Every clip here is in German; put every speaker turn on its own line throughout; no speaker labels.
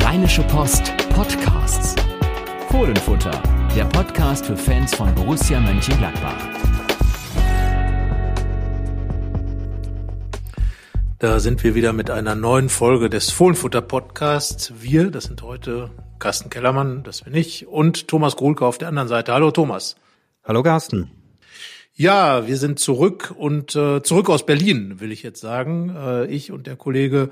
Rheinische Post Podcasts. Fohlenfutter, der Podcast für Fans von Borussia Mönchengladbach.
Da sind wir wieder mit einer neuen Folge des Fohlenfutter Podcasts. Wir, das sind heute Carsten Kellermann, das bin ich, und Thomas Grulke auf der anderen Seite. Hallo Thomas.
Hallo Carsten.
Ja, wir sind zurück und äh, zurück aus Berlin, will ich jetzt sagen. Äh, ich und der Kollege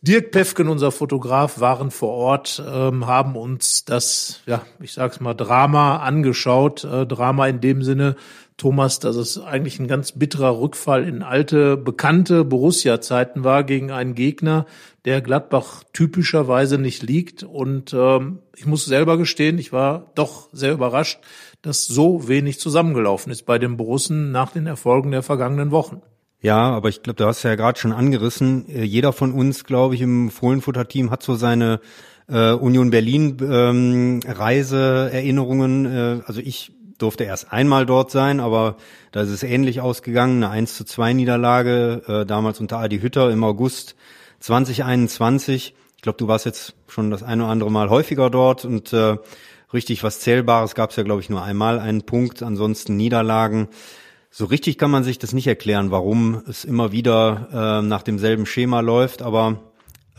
Dirk Pefken, unser Fotograf, waren vor Ort, ähm, haben uns das, ja, ich sag's mal, Drama angeschaut. Äh, Drama in dem Sinne, Thomas, dass es eigentlich ein ganz bitterer Rückfall in alte, bekannte Borussia-Zeiten war gegen einen Gegner, der Gladbach typischerweise nicht liegt. Und ähm, ich muss selber gestehen, ich war doch sehr überrascht, dass so wenig zusammengelaufen ist bei den Borussen nach den Erfolgen der vergangenen Wochen.
Ja, aber ich glaube, du hast ja gerade schon angerissen. Äh, jeder von uns, glaube ich, im Fohlenfutter-Team hat so seine äh, Union Berlin ähm, Reiseerinnerungen. Äh, also ich durfte erst einmal dort sein, aber da ist es ähnlich ausgegangen. Eine 1 zu 2 Niederlage, äh, damals unter Adi Hütter im August 2021. Ich glaube, du warst jetzt schon das eine oder andere Mal häufiger dort und äh, richtig was Zählbares gab es ja, glaube ich, nur einmal einen Punkt, ansonsten Niederlagen. So richtig kann man sich das nicht erklären, warum es immer wieder äh, nach demselben Schema läuft, aber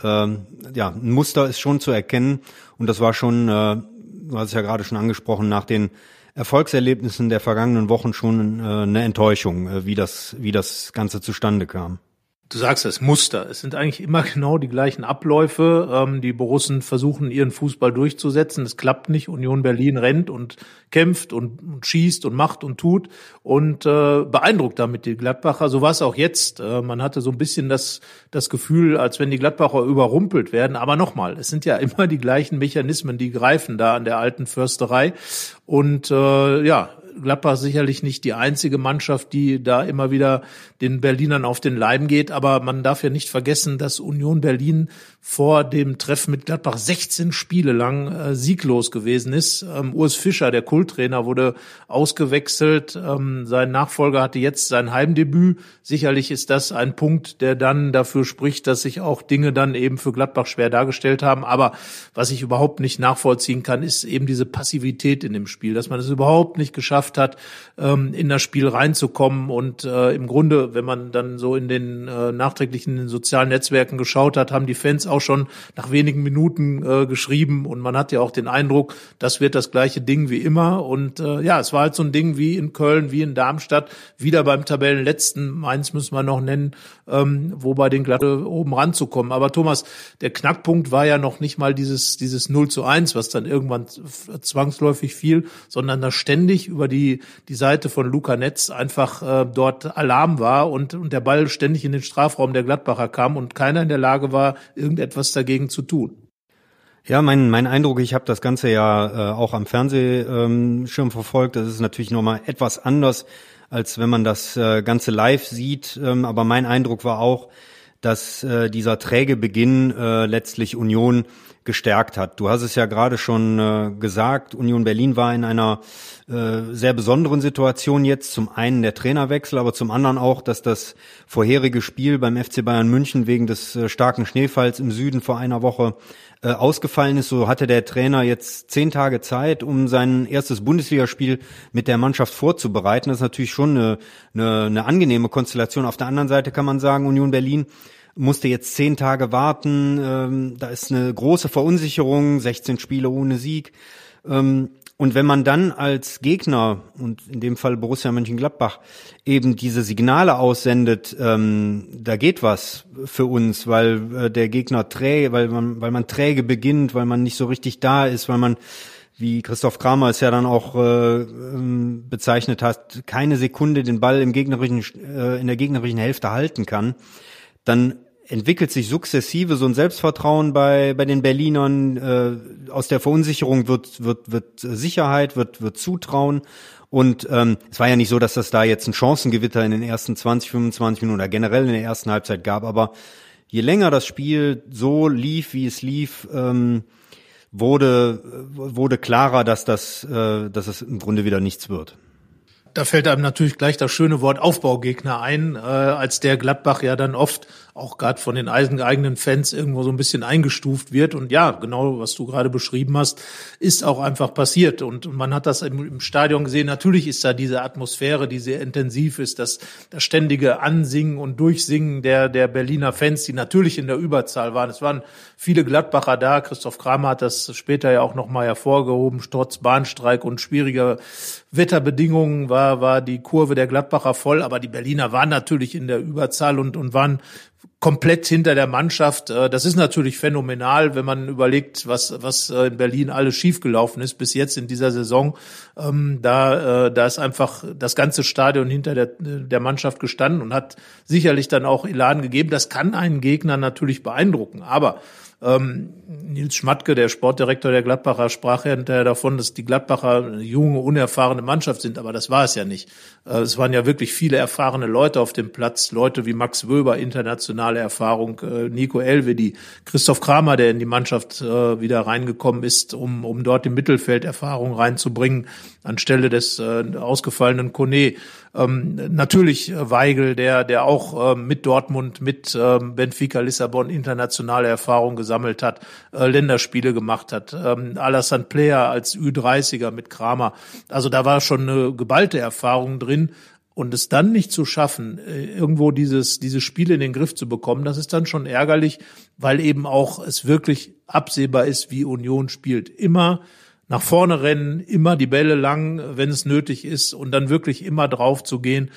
äh, ja, ein Muster ist schon zu erkennen und das war schon, äh, du hast es ja gerade schon angesprochen, nach den Erfolgserlebnissen der vergangenen Wochen schon äh, eine Enttäuschung, äh, wie das, wie das Ganze zustande kam
du sagst es, Muster. Es sind eigentlich immer genau die gleichen Abläufe. Ähm, die Borussen versuchen ihren Fußball durchzusetzen. Es klappt nicht. Union Berlin rennt und kämpft und, und schießt und macht und tut und äh, beeindruckt damit die Gladbacher. So war es auch jetzt. Äh, man hatte so ein bisschen das, das Gefühl, als wenn die Gladbacher überrumpelt werden. Aber nochmal, es sind ja immer die gleichen Mechanismen, die greifen da an der alten Försterei. Und äh, ja, Gladbach sicherlich nicht die einzige Mannschaft, die da immer wieder den Berlinern auf den Leim geht. Aber man darf ja nicht vergessen, dass Union Berlin vor dem Treffen mit Gladbach 16 Spiele lang äh, sieglos gewesen ist. Ähm, Urs Fischer, der Kulttrainer, wurde ausgewechselt. Ähm, sein Nachfolger hatte jetzt sein Heimdebüt. Sicherlich ist das ein Punkt, der dann dafür spricht, dass sich auch Dinge dann eben für Gladbach schwer dargestellt haben. Aber was ich überhaupt nicht nachvollziehen kann, ist eben diese Passivität in dem Spiel, dass man es überhaupt nicht geschafft hat, ähm, in das Spiel reinzukommen. Und äh, im Grunde, wenn man dann so in den äh, nachträglichen sozialen Netzwerken geschaut hat, haben die Fans auch schon nach wenigen Minuten äh, geschrieben und man hat ja auch den Eindruck, das wird das gleiche Ding wie immer und äh, ja, es war halt so ein Ding wie in Köln, wie in Darmstadt, wieder beim Tabellenletzten, meins müssen wir noch nennen, ähm, wo bei den Glatte oben ranzukommen. Aber Thomas, der Knackpunkt war ja noch nicht mal dieses, dieses 0 zu 1, was dann irgendwann zwangsläufig fiel, sondern da ständig über die, die Seite von Luca Netz einfach äh, dort Alarm war und, und der Ball ständig in den Strafraum der Gladbacher kam und keiner in der Lage war, irgendein etwas dagegen zu tun.
Ja, mein, mein Eindruck, ich habe das Ganze ja äh, auch am Fernsehschirm verfolgt. Das ist natürlich nochmal etwas anders, als wenn man das äh, Ganze live sieht. Ähm, aber mein Eindruck war auch, dass äh, dieser träge Beginn äh, letztlich Union gestärkt hat. Du hast es ja gerade schon äh, gesagt, Union Berlin war in einer äh, sehr besonderen Situation jetzt. Zum einen der Trainerwechsel, aber zum anderen auch, dass das vorherige Spiel beim FC Bayern München wegen des äh, starken Schneefalls im Süden vor einer Woche äh, ausgefallen ist. So hatte der Trainer jetzt zehn Tage Zeit, um sein erstes Bundesligaspiel mit der Mannschaft vorzubereiten. Das ist natürlich schon eine, eine, eine angenehme Konstellation. Auf der anderen Seite kann man sagen, Union Berlin musste jetzt zehn Tage warten. Ähm, da ist eine große Verunsicherung, 16 Spiele ohne Sieg. Ähm, und wenn man dann als Gegner, und in dem Fall Borussia Mönchengladbach, eben diese Signale aussendet, ähm, da geht was für uns, weil äh, der Gegner träge, weil man, weil man träge beginnt, weil man nicht so richtig da ist, weil man wie Christoph Kramer es ja dann auch äh, ähm, bezeichnet hat, keine Sekunde den Ball im gegnerischen, äh, in der gegnerischen Hälfte halten kann, dann entwickelt sich sukzessive so ein Selbstvertrauen bei bei den Berlinern. Äh, aus der Verunsicherung wird wird wird Sicherheit, wird wird Zutrauen. Und ähm, es war ja nicht so, dass das da jetzt ein Chancengewitter in den ersten 20, 25 Minuten oder generell in der ersten Halbzeit gab. Aber je länger das Spiel so lief, wie es lief, ähm, wurde wurde klarer, dass das äh, dass es im Grunde wieder nichts wird
da fällt einem natürlich gleich das schöne Wort Aufbaugegner ein, äh, als der Gladbach ja dann oft auch gerade von den eigenen Fans irgendwo so ein bisschen eingestuft wird. Und ja, genau, was du gerade beschrieben hast, ist auch einfach passiert. Und man hat das im, im Stadion gesehen. Natürlich ist da diese Atmosphäre, die sehr intensiv ist, das, das ständige Ansingen und Durchsingen der, der Berliner Fans, die natürlich in der Überzahl waren. Es waren viele Gladbacher da. Christoph Kramer hat das später ja auch nochmal hervorgehoben. Trotz Bahnstreik und schwieriger Wetterbedingungen war, war die Kurve der Gladbacher voll. Aber die Berliner waren natürlich in der Überzahl und, und waren komplett hinter der Mannschaft. Äh, das ist natürlich phänomenal, wenn man überlegt, was, was äh, in Berlin alles schiefgelaufen ist bis jetzt in dieser Saison. Ähm, da, äh, da ist einfach das ganze Stadion hinter der, der Mannschaft gestanden und hat sicherlich dann auch Elan gegeben. Das kann einen Gegner natürlich beeindrucken. Aber ähm, Nils Schmatke, der Sportdirektor der Gladbacher, sprach ja hinterher davon, dass die Gladbacher eine junge, unerfahrene Mannschaft sind, aber das war es ja nicht. Äh, es waren ja wirklich viele erfahrene Leute auf dem Platz, Leute wie Max Wöber, internationale Erfahrung, äh, Nico Elvedi, Christoph Kramer, der in die Mannschaft äh, wieder reingekommen ist, um, um dort im Mittelfeld Erfahrung reinzubringen, anstelle des äh, ausgefallenen Kone. Ähm, natürlich äh, Weigel, der, der auch äh, mit Dortmund, mit äh, Benfica Lissabon internationale Erfahrung gesammelt hat, äh, Länderspiele gemacht hat. Ähm, Alassane Player als Ü30er mit Kramer. Also da war schon eine geballte Erfahrung drin. Und es dann nicht zu schaffen, äh, irgendwo dieses, dieses Spiel in den Griff zu bekommen, das ist dann schon ärgerlich, weil eben auch es wirklich absehbar ist, wie Union spielt. Immer nach vorne rennen, immer die Bälle lang, wenn es nötig ist und dann wirklich immer drauf zu gehen.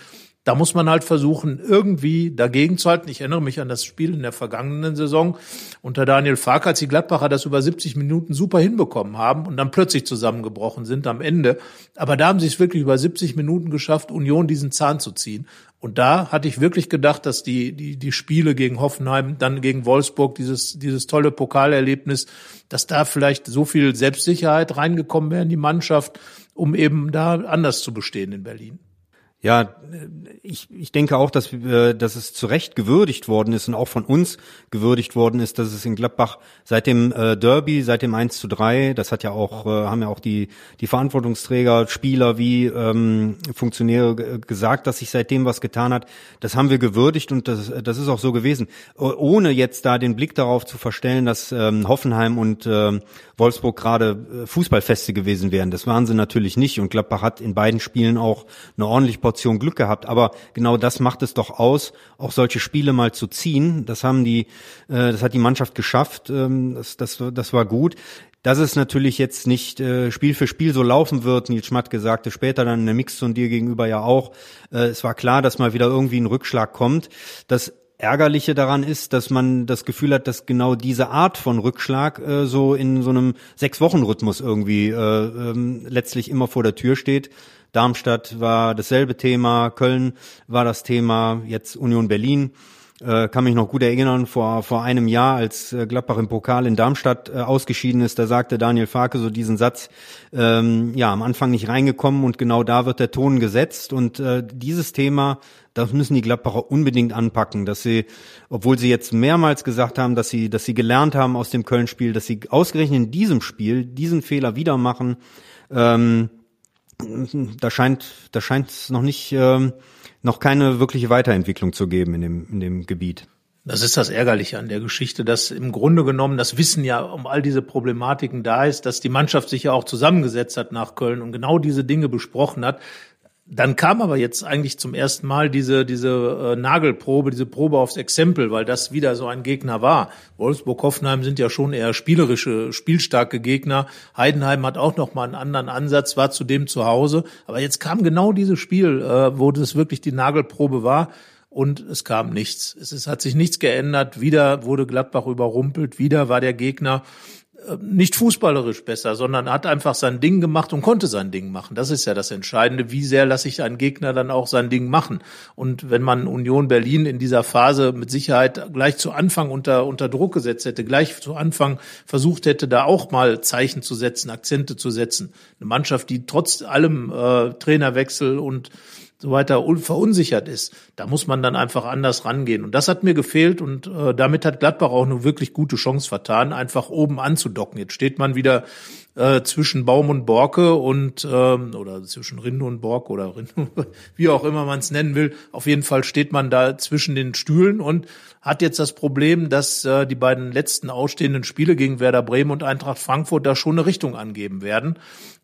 Da muss man halt versuchen, irgendwie dagegen zu halten. Ich erinnere mich an das Spiel in der vergangenen Saison unter Daniel Fark, als die Gladbacher das über 70 Minuten super hinbekommen haben und dann plötzlich zusammengebrochen sind am Ende. Aber da haben sie es wirklich über 70 Minuten geschafft, Union diesen Zahn zu ziehen. Und da hatte ich wirklich gedacht, dass die, die, die Spiele gegen Hoffenheim, dann gegen Wolfsburg, dieses, dieses tolle Pokalerlebnis, dass da vielleicht so viel Selbstsicherheit reingekommen wäre in die Mannschaft, um eben da anders zu bestehen in Berlin.
Ja, ich, ich denke auch, dass, äh, dass es zu Recht gewürdigt worden ist und auch von uns gewürdigt worden ist, dass es in Gladbach seit dem äh, Derby, seit dem 1 zu 3, das hat ja auch, äh, haben ja auch die, die Verantwortungsträger, Spieler wie ähm, Funktionäre gesagt, dass sich seitdem was getan hat. Das haben wir gewürdigt und das, das ist auch so gewesen. Ohne jetzt da den Blick darauf zu verstellen, dass ähm, Hoffenheim und ähm, Wolfsburg gerade äh, Fußballfeste gewesen wären. Das waren sie natürlich nicht und Gladbach hat in beiden Spielen auch eine ordentliche Portion Glück gehabt. Aber genau das macht es doch aus, auch solche Spiele mal zu ziehen. Das haben die, äh, das hat die Mannschaft geschafft. Ähm, das, das, das war gut. Dass es natürlich jetzt nicht äh, Spiel für Spiel so laufen wird, Nils Schmatt gesagte später dann in der Mix von dir gegenüber ja auch. Äh, es war klar, dass mal wieder irgendwie ein Rückschlag kommt. Das Ärgerliche daran ist, dass man das Gefühl hat, dass genau diese Art von Rückschlag äh, so in so einem Sechs-Wochen-Rhythmus irgendwie äh, ähm, letztlich immer vor der Tür steht. Darmstadt war dasselbe Thema, Köln war das Thema, jetzt Union Berlin. Äh, kann mich noch gut erinnern, vor, vor einem Jahr, als äh, Gladbach im Pokal in Darmstadt äh, ausgeschieden ist, da sagte Daniel Farke so diesen Satz, ähm, ja, am Anfang nicht reingekommen und genau da wird der Ton gesetzt und äh, dieses Thema, das müssen die Gladbacher unbedingt anpacken, dass sie, obwohl sie jetzt mehrmals gesagt haben, dass sie, dass sie gelernt haben aus dem Köln-Spiel, dass sie ausgerechnet in diesem Spiel diesen Fehler wieder machen, ähm, da scheint, da scheint es noch nicht, ähm, noch keine wirkliche Weiterentwicklung zu geben in dem, in dem Gebiet.
Das ist das Ärgerliche an der Geschichte, dass im Grunde genommen das Wissen ja um all diese Problematiken da ist, dass die Mannschaft sich ja auch zusammengesetzt hat nach Köln und genau diese Dinge besprochen hat. Dann kam aber jetzt eigentlich zum ersten Mal diese, diese äh, Nagelprobe, diese Probe aufs Exempel, weil das wieder so ein Gegner war. Wolfsburg, Hoffenheim sind ja schon eher spielerische, spielstarke Gegner. Heidenheim hat auch noch mal einen anderen Ansatz, war zudem zu Hause. Aber jetzt kam genau dieses Spiel, äh, wo das wirklich die Nagelprobe war. Und es kam nichts. Es ist, hat sich nichts geändert. Wieder wurde Gladbach überrumpelt. Wieder war der Gegner nicht fußballerisch besser, sondern hat einfach sein Ding gemacht und konnte sein Ding machen. Das ist ja das Entscheidende. Wie sehr lasse ich einen Gegner dann auch sein Ding machen? Und wenn man Union Berlin in dieser Phase mit Sicherheit gleich zu Anfang unter, unter Druck gesetzt hätte, gleich zu Anfang versucht hätte, da auch mal Zeichen zu setzen, Akzente zu setzen. Eine Mannschaft, die trotz allem äh, Trainerwechsel und so weiter verunsichert ist, da muss man dann einfach anders rangehen. Und das hat mir gefehlt und äh, damit hat Gladbach auch eine wirklich gute Chance vertan, einfach oben anzudocken. Jetzt steht man wieder äh, zwischen Baum und Borke und ähm, oder zwischen Rinde und Borke oder Rinde, wie auch immer man es nennen will. Auf jeden Fall steht man da zwischen den Stühlen und hat jetzt das Problem, dass äh, die beiden letzten ausstehenden Spiele gegen Werder Bremen und Eintracht Frankfurt da schon eine Richtung angeben werden.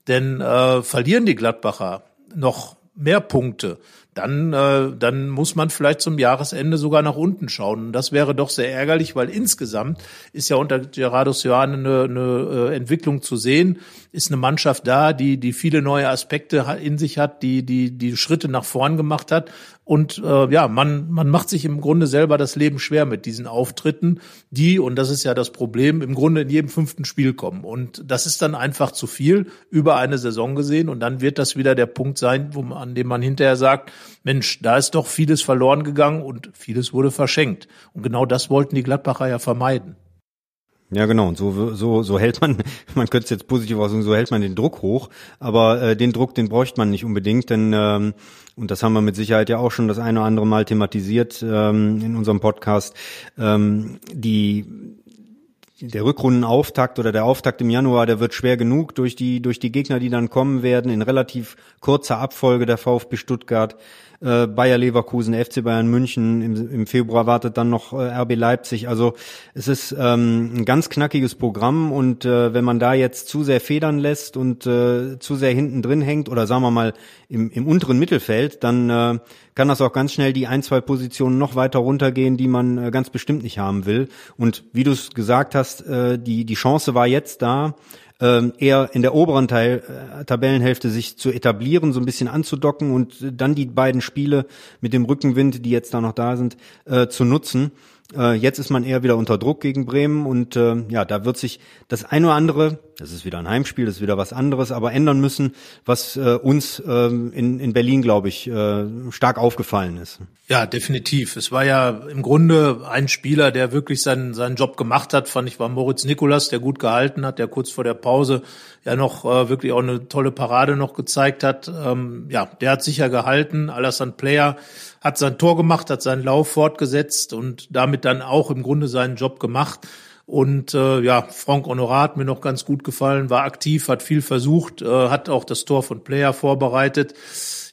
Denn äh, verlieren die Gladbacher noch mehr Punkte, dann, äh, dann muss man vielleicht zum Jahresende sogar nach unten schauen. Und das wäre doch sehr ärgerlich, weil insgesamt ist ja unter Gerardo Sioane eine, eine äh, Entwicklung zu sehen, ist eine Mannschaft da, die, die viele neue Aspekte in sich hat, die, die, die Schritte nach vorn gemacht hat. Und äh, ja, man, man macht sich im Grunde selber das Leben schwer mit diesen Auftritten, die, und das ist ja das Problem, im Grunde in jedem fünften Spiel kommen. Und das ist dann einfach zu viel über eine Saison gesehen. Und dann wird das wieder der Punkt sein, wo man, an dem man hinterher sagt, Mensch, da ist doch vieles verloren gegangen und vieles wurde verschenkt. Und genau das wollten die Gladbacher ja vermeiden.
Ja, genau. Und so, so, so hält man, man könnte es jetzt positiv ausdrücken, so hält man den Druck hoch. Aber äh, den Druck, den bräuchte man nicht unbedingt, denn ähm, und das haben wir mit Sicherheit ja auch schon das eine oder andere Mal thematisiert ähm, in unserem Podcast. Ähm, die der Rückrundenauftakt oder der Auftakt im Januar, der wird schwer genug durch die durch die Gegner, die dann kommen werden in relativ kurzer Abfolge der VfB Stuttgart, äh, Bayer Leverkusen, FC Bayern München, im, im Februar wartet dann noch äh, RB Leipzig. Also es ist ähm, ein ganz knackiges Programm und äh, wenn man da jetzt zu sehr federn lässt und äh, zu sehr hinten drin hängt oder sagen wir mal im, im unteren Mittelfeld, dann äh, kann das auch ganz schnell die ein, zwei Positionen noch weiter runtergehen, die man äh, ganz bestimmt nicht haben will. Und wie du es gesagt hast, äh, die, die Chance war jetzt da, ähm, eher in der oberen Teil, äh, Tabellenhälfte sich zu etablieren, so ein bisschen anzudocken und dann die beiden Spiele mit dem Rückenwind, die jetzt da noch da sind, äh, zu nutzen. Äh, jetzt ist man eher wieder unter Druck gegen Bremen und äh, ja, da wird sich das ein oder andere, das ist wieder ein Heimspiel, das ist wieder was anderes, aber ändern müssen, was äh, uns äh, in, in Berlin, glaube ich, äh, stark aufgefallen ist.
Ja, definitiv. Es war ja im Grunde ein Spieler, der wirklich seinen, seinen Job gemacht hat, fand ich, war Moritz Nikolas, der gut gehalten hat, der kurz vor der Pause ja noch äh, wirklich auch eine tolle Parade noch gezeigt hat. Ähm, ja, der hat sicher gehalten. Alassane Player hat sein Tor gemacht, hat seinen Lauf fortgesetzt und damit dann auch im Grunde seinen Job gemacht. Und äh, ja, Frank Honorat hat mir noch ganz gut gefallen, war aktiv, hat viel versucht, äh, hat auch das Tor von Player vorbereitet.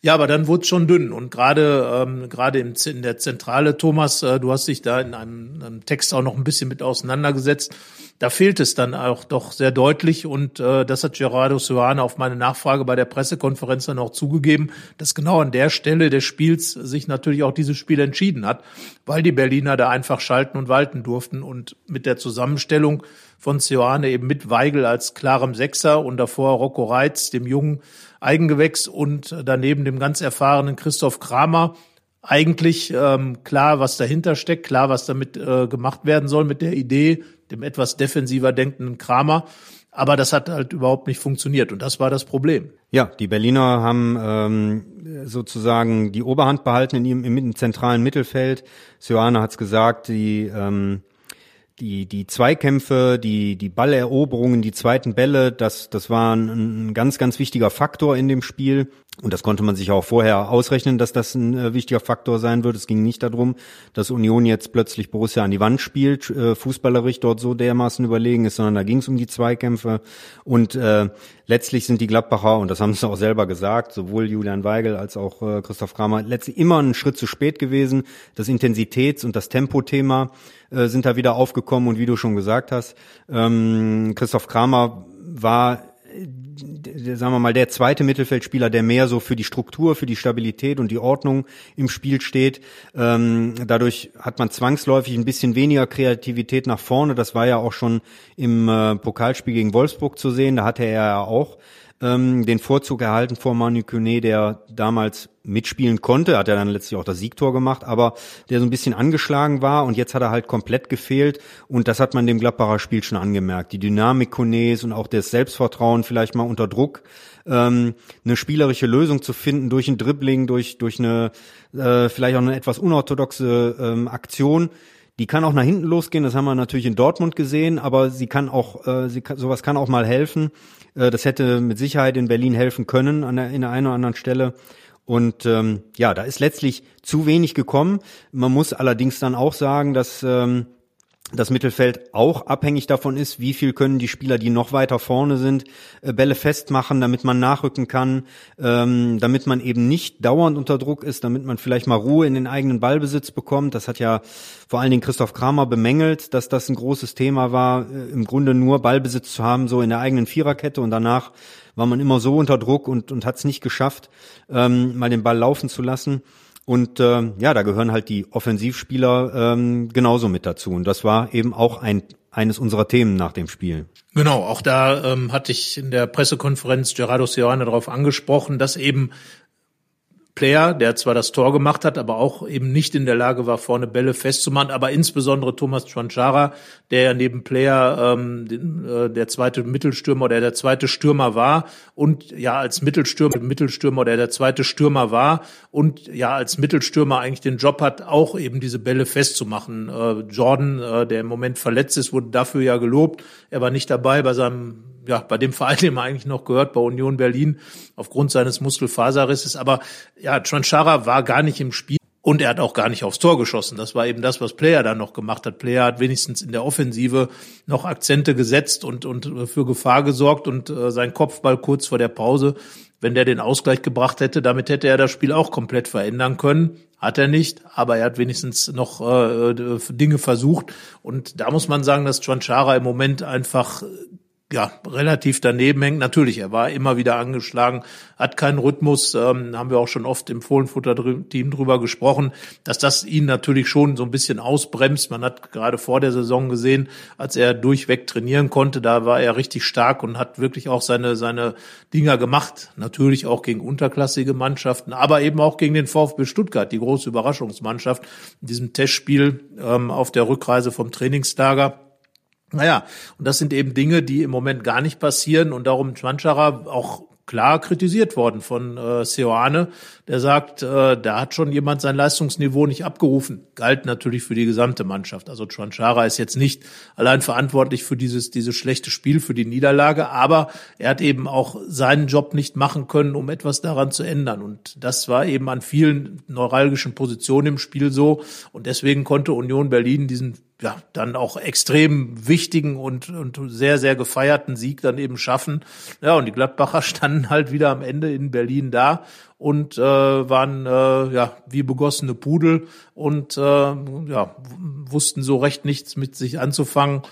Ja, aber dann wurde es schon dünn. Und gerade ähm, gerade in, der Zentrale, Thomas, äh, du hast dich da in einem, einem Text auch noch ein bisschen mit auseinandergesetzt. Da fehlt es dann auch doch sehr deutlich. Und äh, das hat Gerardo Suane auf meine Nachfrage bei der Pressekonferenz dann auch zugegeben, dass genau an der Stelle des Spiels sich natürlich auch dieses Spiel entschieden hat, weil die Berliner da einfach schalten und walten durften. Und mit der Zusammenstellung von Sioane eben mit Weigel als klarem Sechser und davor Rocco Reitz, dem jungen Eigengewächs und daneben dem ganz erfahrenen Christoph Kramer. Eigentlich ähm, klar, was dahinter steckt, klar, was damit äh, gemacht werden soll mit der Idee, dem etwas defensiver denkenden Kramer. Aber das hat halt überhaupt nicht funktioniert und das war das Problem.
Ja, die Berliner haben ähm, sozusagen die Oberhand behalten in ihrem im zentralen Mittelfeld. Sioane hat es gesagt, die ähm, die, die Zweikämpfe, die, die Balleroberungen, die zweiten Bälle, das, das war ein, ein ganz, ganz wichtiger Faktor in dem Spiel. Und das konnte man sich auch vorher ausrechnen, dass das ein äh, wichtiger Faktor sein wird. Es ging nicht darum, dass Union jetzt plötzlich Borussia an die Wand spielt, äh, fußballerisch dort so dermaßen überlegen ist, sondern da ging es um die Zweikämpfe. Und äh, letztlich sind die Gladbacher, und das haben sie auch selber gesagt, sowohl Julian Weigel als auch äh, Christoph Kramer, letztlich immer einen Schritt zu spät gewesen. Das Intensitäts- und das Tempothema äh, sind da wieder aufgekommen. Und wie du schon gesagt hast, ähm, Christoph Kramer war sagen wir mal, der zweite Mittelfeldspieler, der mehr so für die Struktur, für die Stabilität und die Ordnung im Spiel steht. Ähm, dadurch hat man zwangsläufig ein bisschen weniger Kreativität nach vorne. Das war ja auch schon im äh, Pokalspiel gegen Wolfsburg zu sehen. Da hatte er ja auch ähm, den Vorzug erhalten vor Manu Kone, der damals mitspielen konnte, hat er dann letztlich auch das Siegtor gemacht, aber der so ein bisschen angeschlagen war und jetzt hat er halt komplett gefehlt. Und das hat man dem Gladbacher Spiel schon angemerkt. Die Dynamik Kones und auch das Selbstvertrauen vielleicht mal unter Druck, ähm, eine spielerische Lösung zu finden durch ein Dribbling, durch, durch eine äh, vielleicht auch eine etwas unorthodoxe ähm, Aktion, die kann auch nach hinten losgehen, das haben wir natürlich in Dortmund gesehen, aber sie kann auch, äh, sie kann, sowas kann auch mal helfen. Äh, das hätte mit Sicherheit in Berlin helfen können an der, in der einen oder anderen Stelle. Und ähm, ja, da ist letztlich zu wenig gekommen. Man muss allerdings dann auch sagen, dass ähm, das Mittelfeld auch abhängig davon ist, wie viel können die Spieler, die noch weiter vorne sind, äh, Bälle festmachen, damit man nachrücken kann, ähm, damit man eben nicht dauernd unter Druck ist, damit man vielleicht mal Ruhe in den eigenen Ballbesitz bekommt. Das hat ja vor allen Dingen Christoph Kramer bemängelt, dass das ein großes Thema war, äh, im Grunde nur Ballbesitz zu haben, so in der eigenen Viererkette und danach war man immer so unter Druck und, und hat es nicht geschafft, ähm, mal den Ball laufen zu lassen. Und äh, ja, da gehören halt die Offensivspieler ähm, genauso mit dazu. Und das war eben auch ein eines unserer Themen nach dem Spiel.
Genau, auch da ähm, hatte ich in der Pressekonferenz Gerardo Seoane darauf angesprochen, dass eben Player, der zwar das Tor gemacht hat, aber auch eben nicht in der Lage war, vorne Bälle festzumachen, aber insbesondere Thomas Chonchara, der ja neben Player ähm, äh, der zweite Mittelstürmer oder der zweite Stürmer war und ja als Mittelstürmer, Mittelstürmer oder der zweite Stürmer war und ja als Mittelstürmer eigentlich den Job hat, auch eben diese Bälle festzumachen. Äh, Jordan, äh, der im Moment verletzt ist, wurde dafür ja gelobt. Er war nicht dabei bei seinem ja, bei dem Verein, dem er eigentlich noch gehört, bei Union Berlin, aufgrund seines Muskelfaserrisses. Aber ja, Tranchara war gar nicht im Spiel. Und er hat auch gar nicht aufs Tor geschossen. Das war eben das, was Player dann noch gemacht hat. Player hat wenigstens in der Offensive noch Akzente gesetzt und, und für Gefahr gesorgt und äh, sein Kopfball kurz vor der Pause, wenn der den Ausgleich gebracht hätte, damit hätte er das Spiel auch komplett verändern können. Hat er nicht, aber er hat wenigstens noch äh, Dinge versucht. Und da muss man sagen, dass Chonchara im Moment einfach ja, relativ daneben hängt. Natürlich, er war immer wieder angeschlagen, hat keinen Rhythmus, ähm, haben wir auch schon oft im Fohlenfutter-Team drüber gesprochen, dass das ihn natürlich schon so ein bisschen ausbremst. Man hat gerade vor der Saison gesehen, als er durchweg trainieren konnte, da war er richtig stark und hat wirklich auch seine, seine Dinger gemacht. Natürlich auch gegen unterklassige Mannschaften, aber eben auch gegen den VfB Stuttgart, die große Überraschungsmannschaft in diesem Testspiel ähm, auf der Rückreise vom Trainingslager naja, und das sind eben Dinge, die im Moment gar nicht passieren und darum Schwanschara auch klar kritisiert worden von äh, Seoane, der sagt, äh, da hat schon jemand sein Leistungsniveau nicht abgerufen. Galt natürlich für die gesamte Mannschaft. Also Chwanchara ist jetzt nicht allein verantwortlich für dieses, dieses schlechte Spiel, für die Niederlage, aber er hat eben auch seinen Job nicht machen können, um etwas daran zu ändern. Und das war eben an vielen neuralgischen Positionen im Spiel so. Und deswegen konnte Union Berlin diesen ja, dann auch extrem wichtigen und, und sehr, sehr gefeierten Sieg dann eben schaffen. Ja, und die Gladbacher standen halt wieder am Ende in Berlin da und äh, waren äh, ja wie begossene Pudel und äh, ja, wussten so recht nichts mit sich anzufangen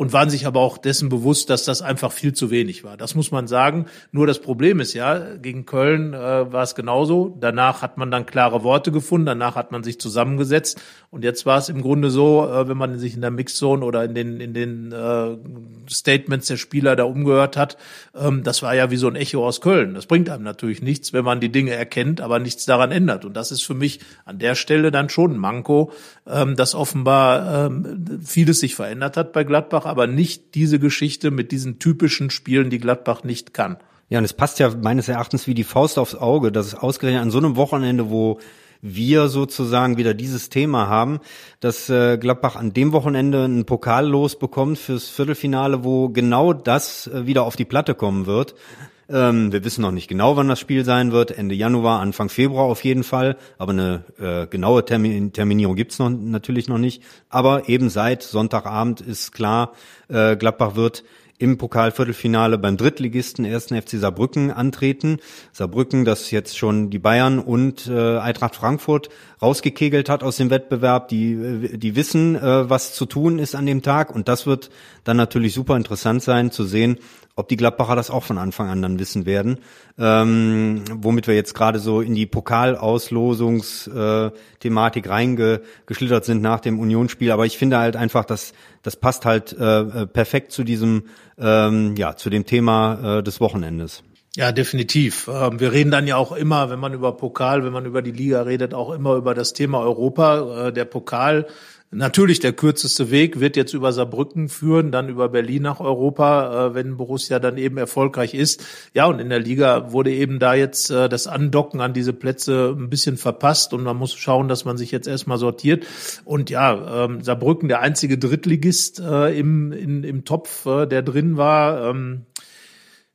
und waren sich aber auch dessen bewusst, dass das einfach viel zu wenig war. Das muss man sagen. Nur das Problem ist ja, gegen Köln äh, war es genauso. Danach hat man dann klare Worte gefunden, danach hat man sich zusammengesetzt und jetzt war es im Grunde so, äh, wenn man sich in der Mixzone oder in den in den äh, Statements der Spieler da umgehört hat, ähm, das war ja wie so ein Echo aus Köln. Das bringt einem natürlich nichts, wenn man die Dinge erkennt, aber nichts daran ändert. Und das ist für mich an der Stelle dann schon ein Manko, ähm, dass offenbar ähm, vieles sich verändert hat bei Gladbach aber nicht diese Geschichte mit diesen typischen Spielen, die Gladbach nicht kann.
Ja, und es passt ja meines Erachtens wie die Faust aufs Auge, dass es ausgerechnet an so einem Wochenende, wo wir sozusagen wieder dieses Thema haben, dass äh, Gladbach an dem Wochenende einen Pokal losbekommt fürs Viertelfinale, wo genau das äh, wieder auf die Platte kommen wird. Ähm, wir wissen noch nicht genau, wann das Spiel sein wird. Ende Januar, Anfang Februar auf jeden Fall. Aber eine äh, genaue Termin Terminierung gibt's noch, natürlich noch nicht. Aber eben seit Sonntagabend ist klar, äh, Gladbach wird im Pokalviertelfinale beim Drittligisten 1. FC Saarbrücken antreten. Saarbrücken, das jetzt schon die Bayern und äh, Eintracht Frankfurt rausgekegelt hat aus dem Wettbewerb, die, äh, die wissen, äh, was zu tun ist an dem Tag. Und das wird dann natürlich super interessant sein zu sehen, ob die Gladbacher das auch von Anfang an dann wissen werden. Ähm, womit wir jetzt gerade so in die Pokalauslosungsthematik äh, reingeschlittert sind nach dem Unionsspiel. Aber ich finde halt einfach, dass das passt halt äh, perfekt zu diesem, ähm, ja, zu dem Thema äh, des Wochenendes.
Ja, definitiv. Ähm, wir reden dann ja auch immer, wenn man über Pokal, wenn man über die Liga redet, auch immer über das Thema Europa. Äh, der Pokal Natürlich der kürzeste Weg wird jetzt über Saarbrücken führen, dann über Berlin nach Europa, äh, wenn Borussia dann eben erfolgreich ist. Ja, und in der Liga wurde eben da jetzt äh, das Andocken an diese Plätze ein bisschen verpasst und man muss schauen, dass man sich jetzt erstmal sortiert. Und ja, ähm, Saarbrücken der einzige Drittligist äh, im, in, im Topf, der drin war.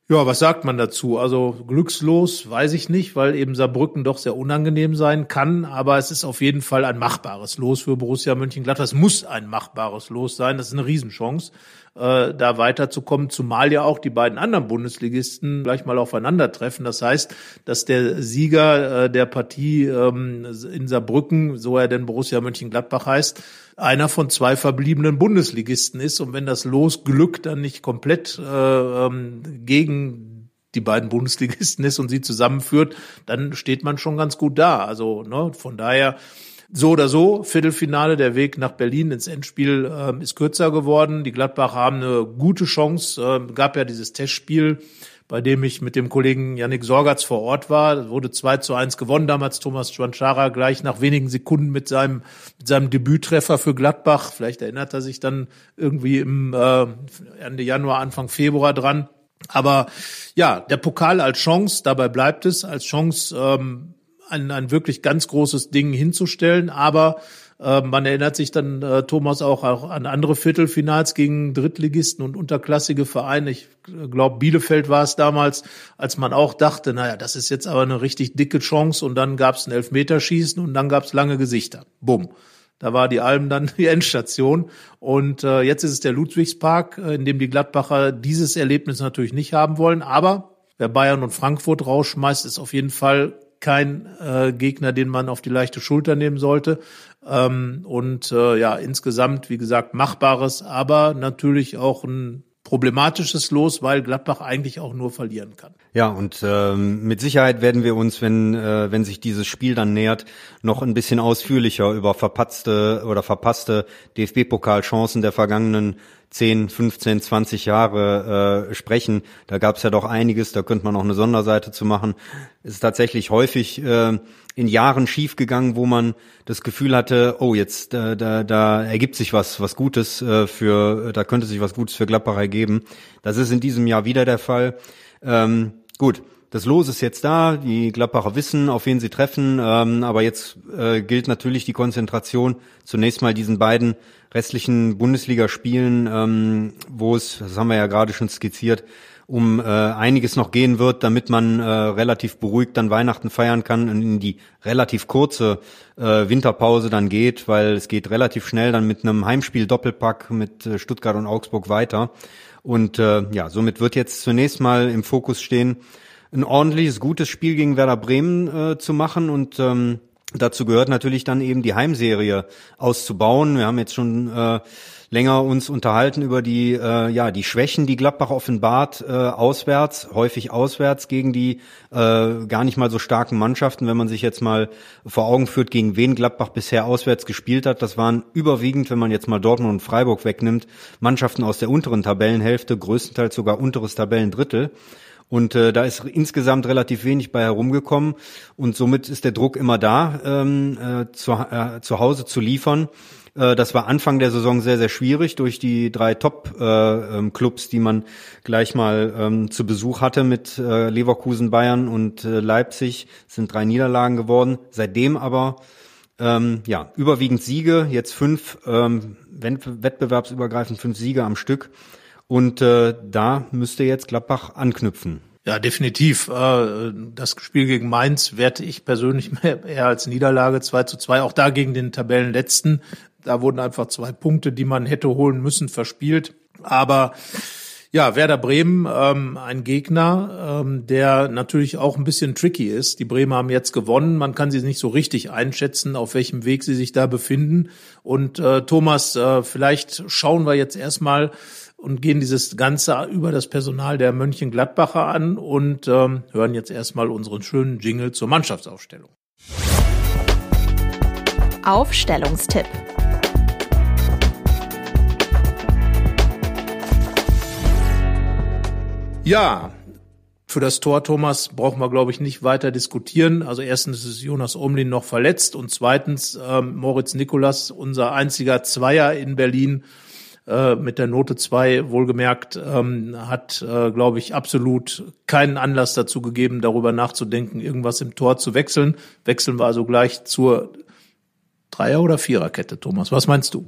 Ja, was sagt man dazu? Also glückslos weiß ich nicht, weil eben Saarbrücken doch sehr unangenehm sein kann, aber es ist auf jeden Fall ein machbares Los für Borussia Mönchengladbach. Es muss ein machbares Los sein, das ist eine Riesenchance, äh, da weiterzukommen, zumal ja auch die beiden anderen Bundesligisten gleich mal aufeinandertreffen. Das heißt, dass der Sieger äh, der Partie ähm, in Saarbrücken, so er denn Borussia Mönchengladbach heißt, einer von zwei verbliebenen Bundesligisten ist. Und wenn das Los Glück dann nicht komplett äh, ähm, gegen die beiden Bundesligisten ist und sie zusammenführt, dann steht man schon ganz gut da. Also ne, von daher so oder so, Viertelfinale, der Weg nach Berlin ins Endspiel äh, ist kürzer geworden. Die Gladbacher haben eine gute Chance. Äh, gab ja dieses Testspiel bei dem ich mit dem Kollegen Yannick Sorgatz vor Ort war. Das wurde 2 zu 1 gewonnen. Damals Thomas Schwanschara gleich nach wenigen Sekunden mit seinem, mit seinem Debüttreffer für Gladbach. Vielleicht erinnert er sich dann irgendwie im äh, Ende Januar, Anfang Februar dran. Aber ja, der Pokal als Chance, dabei bleibt es, als Chance ähm, ein, ein wirklich ganz großes Ding hinzustellen. Aber äh, man erinnert sich dann, äh, Thomas, auch, auch an andere Viertelfinals gegen Drittligisten und unterklassige Vereine. Ich glaube, Bielefeld war es damals, als man auch dachte, naja, das ist jetzt aber eine richtig dicke Chance und dann gab es ein Elfmeterschießen und dann gab es lange Gesichter. Bumm. Da war die Alm dann die Endstation. Und äh, jetzt ist es der Ludwigspark, äh, in dem die Gladbacher dieses Erlebnis natürlich nicht haben wollen. Aber wer Bayern und Frankfurt rausschmeißt, ist auf jeden Fall kein äh, Gegner, den man auf die leichte Schulter nehmen sollte. Ähm, und äh, ja, insgesamt, wie gesagt, machbares, aber natürlich auch ein problematisches Los, weil Gladbach eigentlich auch nur verlieren kann.
Ja, und ähm, mit Sicherheit werden wir uns, wenn äh, wenn sich dieses Spiel dann nähert, noch ein bisschen ausführlicher über verpatzte oder verpasste DFB-Pokalchancen der vergangenen 10, 15, 20 Jahre äh, sprechen. Da gab es ja doch einiges, da könnte man auch eine Sonderseite zu machen. Es ist tatsächlich häufig äh, in Jahren schiefgegangen, wo man das Gefühl hatte, oh, jetzt äh, da, da ergibt sich was, was Gutes äh, für, da könnte sich was Gutes für Gladbach ergeben. Das ist in diesem Jahr wieder der Fall. Ähm, gut, das Los ist jetzt da, die Gladbacher wissen, auf wen sie treffen, ähm, aber jetzt äh, gilt natürlich die Konzentration zunächst mal diesen beiden restlichen Bundesligaspielen, ähm, wo es, das haben wir ja gerade schon skizziert, um äh, einiges noch gehen wird, damit man äh, relativ beruhigt dann Weihnachten feiern kann und in die relativ kurze äh, Winterpause dann geht, weil es geht relativ schnell dann mit einem Heimspiel Doppelpack mit äh, Stuttgart und Augsburg weiter. Und äh, ja, somit wird jetzt zunächst mal im Fokus stehen, ein ordentliches, gutes Spiel gegen Werder Bremen äh, zu machen und ähm, dazu gehört natürlich dann eben die Heimserie auszubauen. Wir haben jetzt schon äh, länger uns unterhalten über die äh, ja die Schwächen, die Gladbach offenbart äh, auswärts, häufig auswärts gegen die äh, gar nicht mal so starken Mannschaften. Wenn man sich jetzt mal vor Augen führt, gegen wen Gladbach bisher auswärts gespielt hat, das waren überwiegend, wenn man jetzt mal Dortmund und Freiburg wegnimmt, Mannschaften aus der unteren Tabellenhälfte, größtenteils sogar unteres Tabellendrittel. Und äh, da ist insgesamt relativ wenig bei herumgekommen und somit ist der Druck immer da, ähm, äh, zu, äh, zu Hause zu liefern. Äh, das war Anfang der Saison sehr, sehr schwierig durch die drei Top-Clubs, äh, ähm, die man gleich mal ähm, zu Besuch hatte mit äh, Leverkusen, Bayern und Leipzig. Es sind drei Niederlagen geworden. Seitdem aber ähm, ja überwiegend Siege, jetzt fünf ähm, wettbewerbsübergreifend fünf Siege am Stück. Und äh, da müsste jetzt Gladbach anknüpfen.
Ja, definitiv. Äh, das Spiel gegen Mainz werte ich persönlich eher als Niederlage 2 zu 2. Auch da gegen den Tabellenletzten. Da wurden einfach zwei Punkte, die man hätte holen müssen, verspielt. Aber ja, Werder Bremen, ähm, ein Gegner, ähm, der natürlich auch ein bisschen tricky ist. Die Bremer haben jetzt gewonnen. Man kann sie nicht so richtig einschätzen, auf welchem Weg sie sich da befinden. Und äh, Thomas, äh, vielleicht schauen wir jetzt erstmal und gehen dieses Ganze über das Personal der Mönchengladbacher an und ähm, hören jetzt erstmal unseren schönen Jingle zur Mannschaftsaufstellung.
Aufstellungstipp.
Ja, Für das Tor, Thomas, brauchen wir, glaube ich, nicht weiter diskutieren. Also erstens ist Jonas Omlin noch verletzt und zweitens ähm, Moritz Nikolas, unser einziger Zweier in Berlin, äh, mit der Note zwei wohlgemerkt, ähm, hat, äh, glaube ich, absolut keinen Anlass dazu gegeben, darüber nachzudenken, irgendwas im Tor zu wechseln. Wechseln wir also gleich zur Dreier- oder Viererkette, Thomas. Was meinst du?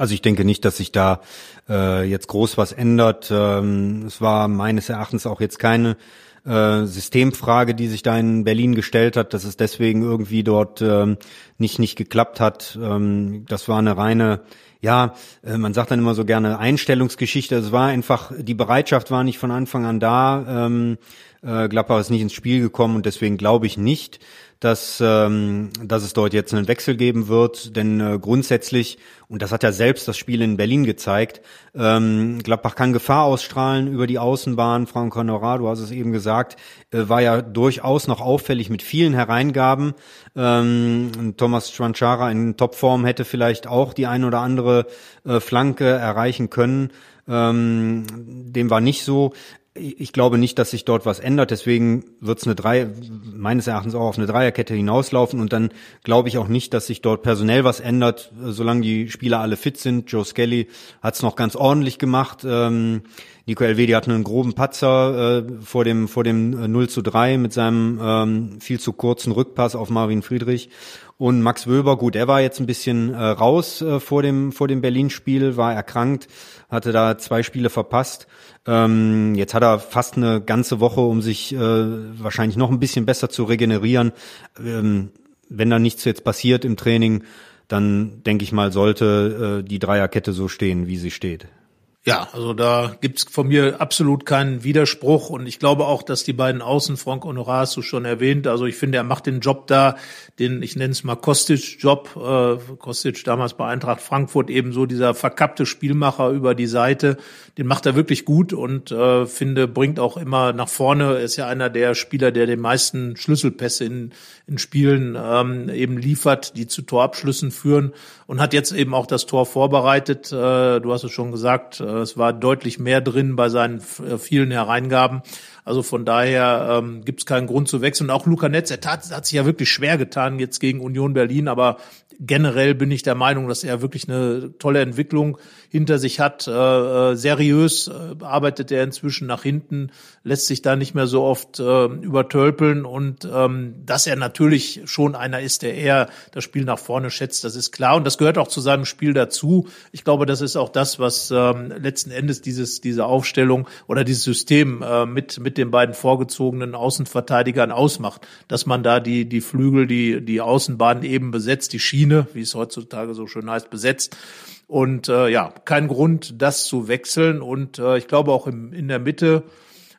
Also ich denke nicht, dass sich da äh, jetzt groß was ändert. Ähm, es war meines Erachtens auch jetzt keine äh, Systemfrage, die sich da in Berlin gestellt hat, dass es deswegen irgendwie dort ähm, nicht nicht geklappt hat. Ähm, das war eine reine ja, äh, man sagt dann immer so gerne Einstellungsgeschichte. Es war einfach, die Bereitschaft war nicht von Anfang an da. Ähm, äh, Gladbach ist nicht ins Spiel gekommen und deswegen glaube ich nicht, dass, ähm, dass es dort jetzt einen Wechsel geben wird, denn äh, grundsätzlich, und das hat ja selbst das Spiel in Berlin gezeigt, ähm, Gladbach kann Gefahr ausstrahlen über die Außenbahn, Frank Honorar, du hast es eben gesagt, äh, war ja durchaus noch auffällig mit vielen Hereingaben. Ähm, Thomas Schwanchara in Topform hätte vielleicht auch die ein oder andere äh, Flanke erreichen können. Ähm, dem war nicht so ich glaube nicht, dass sich dort was ändert. Deswegen wird es eine drei, meines Erachtens auch auf eine Dreierkette hinauslaufen. Und dann glaube ich auch nicht, dass sich dort personell was ändert, solange die Spieler alle fit sind. Joe Skelly hat es noch ganz ordentlich gemacht. Ähm, Nico Elvedi hat einen groben Patzer äh, vor dem vor dem 0 zu 3 mit seinem ähm, viel zu kurzen Rückpass auf Marvin Friedrich. Und Max Wöber, gut, er war jetzt ein bisschen äh, raus äh, vor dem vor dem Berlin-Spiel, war erkrankt, hatte da zwei Spiele verpasst. Ähm, jetzt hat er fast eine ganze Woche, um sich äh, wahrscheinlich noch ein bisschen besser zu regenerieren. Ähm, wenn da nichts jetzt passiert im Training, dann denke ich mal, sollte äh, die Dreierkette so stehen, wie sie steht.
Ja, also da gibt's von mir absolut keinen Widerspruch und ich glaube auch, dass die beiden Außen, Frank Honorar hast du schon erwähnt, also ich finde, er macht den Job da, den, ich nenne es mal Kostic-Job, äh, Kostic damals bei Eintracht Frankfurt eben so dieser verkappte Spielmacher über die Seite, den macht er wirklich gut und äh, finde, bringt auch immer nach vorne, ist ja einer der Spieler, der den meisten Schlüsselpässe in, in Spielen ähm, eben liefert, die zu Torabschlüssen führen und hat jetzt eben auch das Tor vorbereitet, äh, du hast es schon gesagt, äh, es war deutlich mehr drin bei seinen äh, vielen Hereingaben. Also von daher ähm, gibt es keinen Grund zu wechseln. Und auch Luca Netz, er tat, hat sich ja wirklich schwer getan jetzt gegen Union Berlin, aber generell bin ich der Meinung, dass er wirklich eine tolle Entwicklung hinter sich hat. Äh, äh, seriös äh, arbeitet er inzwischen nach hinten, lässt sich da nicht mehr so oft äh, übertölpeln und ähm, dass er natürlich schon einer ist, der eher das Spiel nach vorne schätzt, das ist klar und das gehört auch zu seinem Spiel dazu. Ich glaube, das ist auch das, was ähm, letzten Endes dieses diese Aufstellung oder dieses System äh, mit mit den beiden vorgezogenen Außenverteidigern ausmacht, dass man da die die Flügel, die die Außenbahn eben besetzt, die Schiene, wie es heutzutage so schön heißt, besetzt und äh, ja, kein Grund, das zu wechseln. Und äh, ich glaube auch im, in der Mitte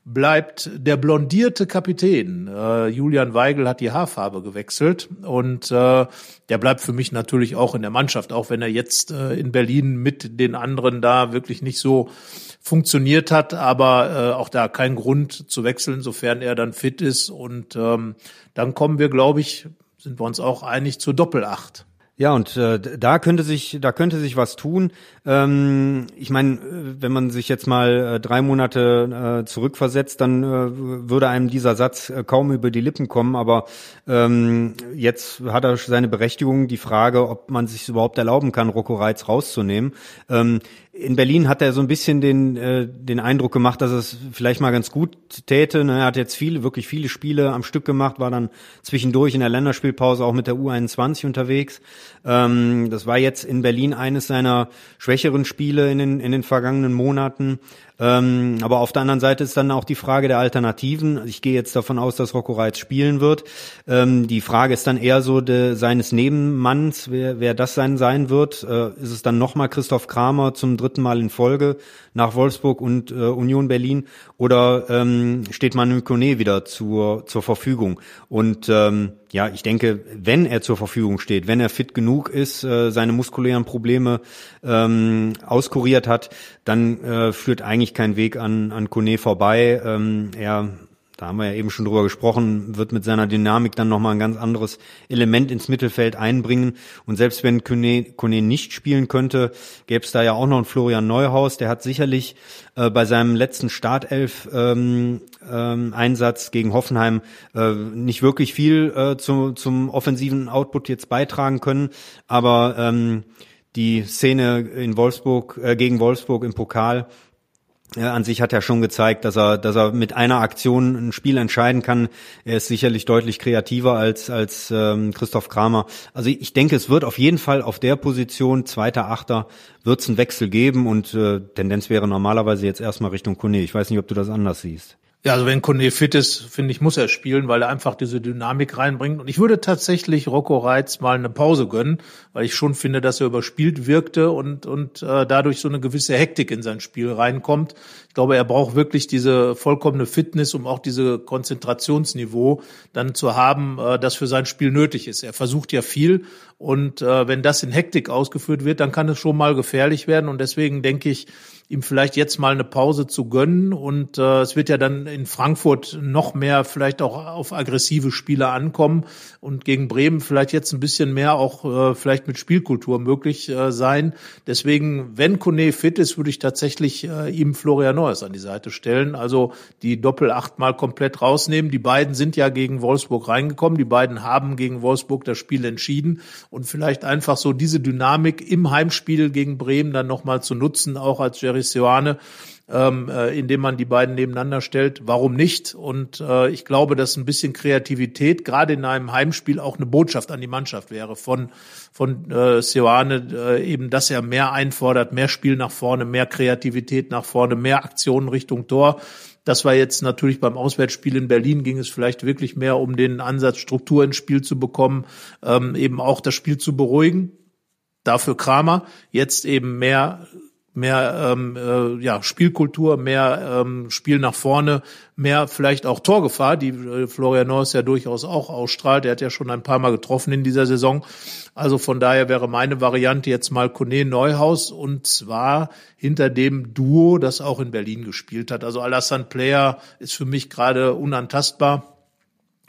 bleibt der blondierte Kapitän. Äh, Julian Weigel hat die Haarfarbe gewechselt und äh, der bleibt für mich natürlich auch in der Mannschaft, auch wenn er jetzt äh, in Berlin mit den anderen da wirklich nicht so funktioniert hat, aber äh, auch da kein Grund zu wechseln, sofern er dann fit ist. Und ähm, dann kommen wir, glaube ich, sind wir uns auch einig zur Doppelacht.
Ja, und äh, da könnte sich, da könnte sich was tun. Ähm, ich meine, wenn man sich jetzt mal äh, drei Monate äh, zurückversetzt, dann äh, würde einem dieser Satz äh, kaum über die Lippen kommen. Aber ähm, jetzt hat er seine Berechtigung, die Frage, ob man sich überhaupt erlauben kann, Rocco Reitz rauszunehmen. Ähm, in Berlin hat er so ein bisschen den, äh, den Eindruck gemacht, dass es vielleicht mal ganz gut täte. Ne, er hat jetzt viele, wirklich viele Spiele am Stück gemacht, war dann zwischendurch in der Länderspielpause auch mit der U21 unterwegs. Ähm, das war jetzt in Berlin eines seiner schwächeren Spiele in den, in den vergangenen Monaten. Ähm, aber auf der anderen Seite ist dann auch die Frage der Alternativen. Ich gehe jetzt davon aus, dass Rocco Reitz spielen wird. Ähm, die Frage ist dann eher so de, seines Nebenmanns, wer, wer das sein sein wird. Äh, ist es dann nochmal Christoph Kramer zum dritten Mal in Folge nach Wolfsburg und äh, Union Berlin oder ähm, steht Manu Kone wieder zur, zur Verfügung? Und ähm, ja, ich denke, wenn er zur Verfügung steht, wenn er fit genug ist, äh, seine muskulären Probleme ähm, auskuriert hat, dann äh, führt eigentlich kein Weg an, an Kone vorbei. Ähm, er da haben wir ja eben schon drüber gesprochen, wird mit seiner Dynamik dann nochmal ein ganz anderes Element ins Mittelfeld einbringen. Und selbst wenn Kone, Kone nicht spielen könnte, gäbe es da ja auch noch einen Florian Neuhaus, der hat sicherlich äh, bei seinem letzten Startelf ähm, ähm, gegen Hoffenheim äh, nicht wirklich viel äh, zu, zum offensiven Output jetzt beitragen können, aber ähm, die Szene in Wolfsburg äh, gegen Wolfsburg im Pokal an sich hat er schon gezeigt, dass er, dass er mit einer Aktion ein Spiel entscheiden kann. Er ist sicherlich deutlich kreativer als als ähm, Christoph Kramer. Also ich denke, es wird auf jeden Fall auf der Position zweiter Achter wird es einen Wechsel geben und äh, Tendenz wäre normalerweise jetzt erstmal Richtung Kone. Ich weiß nicht, ob du das anders siehst.
Ja, also wenn Kone fit ist, finde ich, muss er spielen, weil er einfach diese Dynamik reinbringt. Und ich würde tatsächlich Rocco Reitz mal eine Pause gönnen, weil ich schon finde, dass er überspielt wirkte und, und äh, dadurch so eine gewisse Hektik in sein Spiel reinkommt. Ich glaube, er braucht wirklich diese vollkommene Fitness, um auch diese Konzentrationsniveau dann zu haben, äh, das für sein Spiel nötig ist. Er versucht ja viel und äh, wenn das in Hektik ausgeführt wird, dann kann es schon mal gefährlich werden. Und deswegen denke ich, ihm vielleicht jetzt mal eine Pause zu gönnen. Und äh, es wird ja dann in Frankfurt noch mehr vielleicht auch auf aggressive Spieler ankommen und gegen Bremen vielleicht jetzt ein bisschen mehr auch äh, vielleicht mit Spielkultur möglich äh, sein. Deswegen, wenn Kone fit ist, würde ich tatsächlich äh, ihm Florian Neues an die Seite stellen. Also die Doppel achtmal komplett rausnehmen. Die beiden sind ja gegen Wolfsburg reingekommen. Die beiden haben gegen Wolfsburg das Spiel entschieden und vielleicht einfach so diese Dynamik im Heimspiel gegen Bremen dann nochmal zu nutzen, auch als Jerry Seoane, ähm, äh, indem man die beiden nebeneinander stellt. Warum nicht? Und äh, ich glaube, dass ein bisschen Kreativität gerade in einem Heimspiel auch eine Botschaft an die Mannschaft wäre von von äh, Seoane, äh, eben, dass er mehr einfordert, mehr Spiel nach vorne, mehr Kreativität nach vorne, mehr Aktionen Richtung Tor. Das war jetzt natürlich beim Auswärtsspiel in Berlin ging es vielleicht wirklich mehr um den Ansatz, Struktur ins Spiel zu bekommen, ähm, eben auch das Spiel zu beruhigen. Dafür Kramer jetzt eben mehr mehr ähm, äh, ja, Spielkultur, mehr ähm, Spiel nach vorne, mehr vielleicht auch Torgefahr, die äh, Florian Neuss ja durchaus auch ausstrahlt. Er hat ja schon ein paar Mal getroffen in dieser Saison. Also von daher wäre meine Variante jetzt mal Kone Neuhaus und zwar hinter dem Duo, das auch in Berlin gespielt hat. Also Alassane Player ist für mich gerade unantastbar.